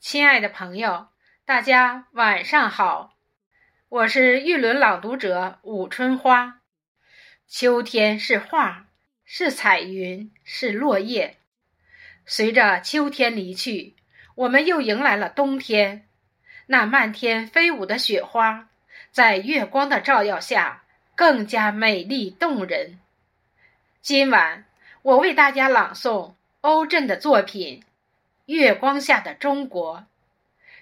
亲爱的朋友，大家晚上好，我是玉轮朗读者武春花。秋天是画，是彩云，是落叶。随着秋天离去，我们又迎来了冬天。那漫天飞舞的雪花，在月光的照耀下，更加美丽动人。今晚，我为大家朗诵欧震的作品。月光下的中国，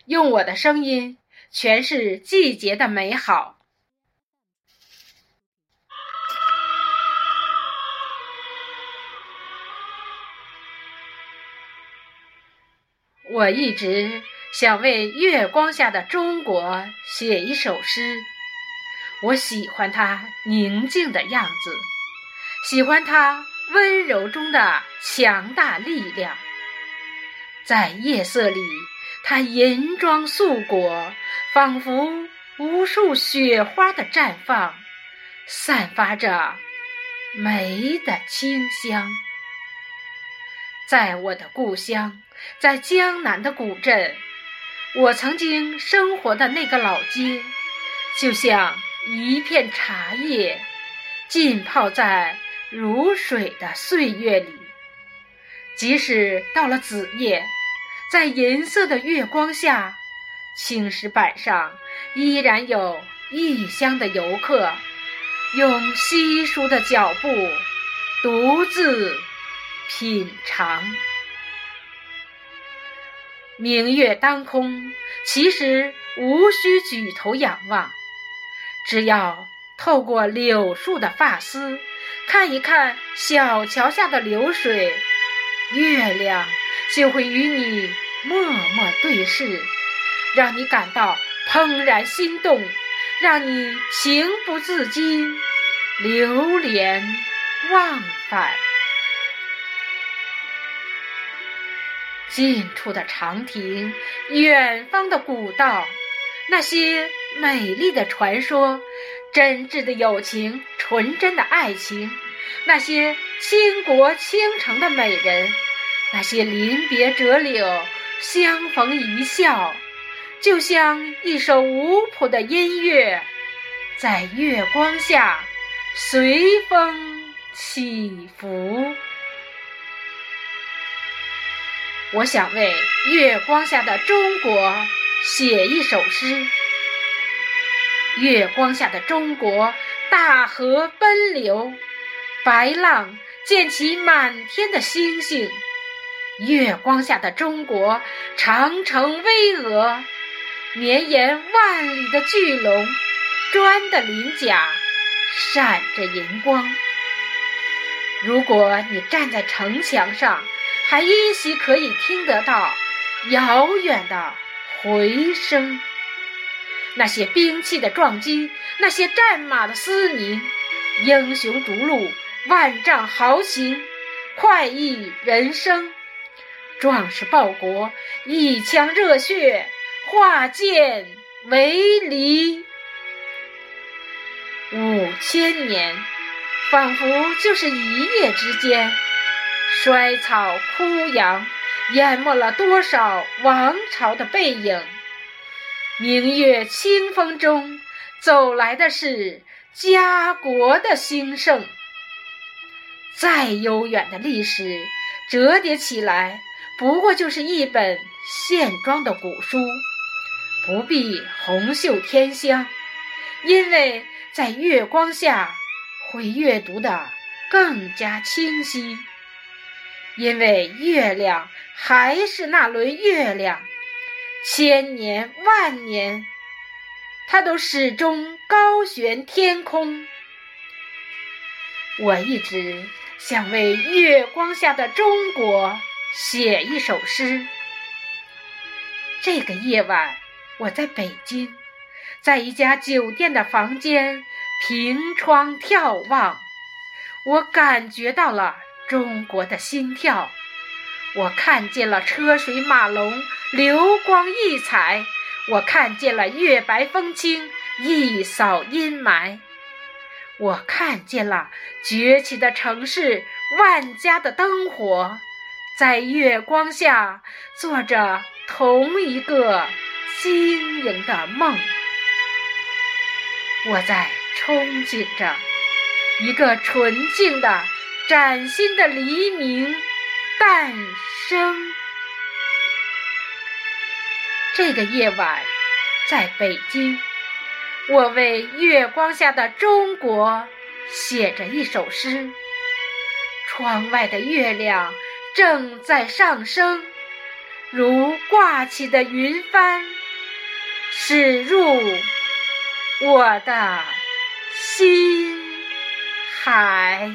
用我的声音诠释季节的美好。我一直想为月光下的中国写一首诗。我喜欢它宁静的样子，喜欢它温柔中的强大力量。在夜色里，它银装素裹，仿佛无数雪花的绽放，散发着梅的清香。在我的故乡，在江南的古镇，我曾经生活的那个老街，就像一片茶叶，浸泡在如水的岁月里。即使到了子夜。在银色的月光下，青石板上依然有异乡的游客，用稀疏的脚步独自品尝。明月当空，其实无需举头仰望，只要透过柳树的发丝，看一看小桥下的流水，月亮。就会与你默默对视，让你感到怦然心动，让你情不自禁流连忘返。近处的长亭，远方的古道，那些美丽的传说，真挚的友情，纯真的爱情，那些倾国倾城的美人。那些临别折柳，相逢一笑，就像一首无谱的音乐，在月光下随风起伏。我想为月光下的中国写一首诗。月光下的中国，大河奔流，白浪溅起满天的星星。月光下的中国，长城巍峨，绵延万里的巨龙，砖的鳞甲闪着银光。如果你站在城墙上，还依稀可以听得到遥远的回声。那些兵器的撞击，那些战马的嘶鸣，英雄逐鹿，万丈豪情，快意人生。壮士报国，一腔热血化剑为犁。五千年，仿佛就是一夜之间。衰草枯杨，淹没了多少王朝的背影。明月清风中，走来的是家国的兴盛。再悠远的历史，折叠起来。不过就是一本线装的古书，不必红袖添香，因为在月光下会阅读的更加清晰。因为月亮还是那轮月亮，千年万年，它都始终高悬天空。我一直想为月光下的中国。写一首诗。这个夜晚，我在北京，在一家酒店的房间，凭窗眺望，我感觉到了中国的心跳。我看见了车水马龙，流光溢彩；我看见了月白风清，一扫阴霾；我看见了崛起的城市，万家的灯火。在月光下做着同一个晶莹的梦。我在憧憬着一个纯净的、崭新的黎明诞生。这个夜晚，在北京，我为月光下的中国写着一首诗。窗外的月亮正在上升，如挂起的云帆，驶入我的心海。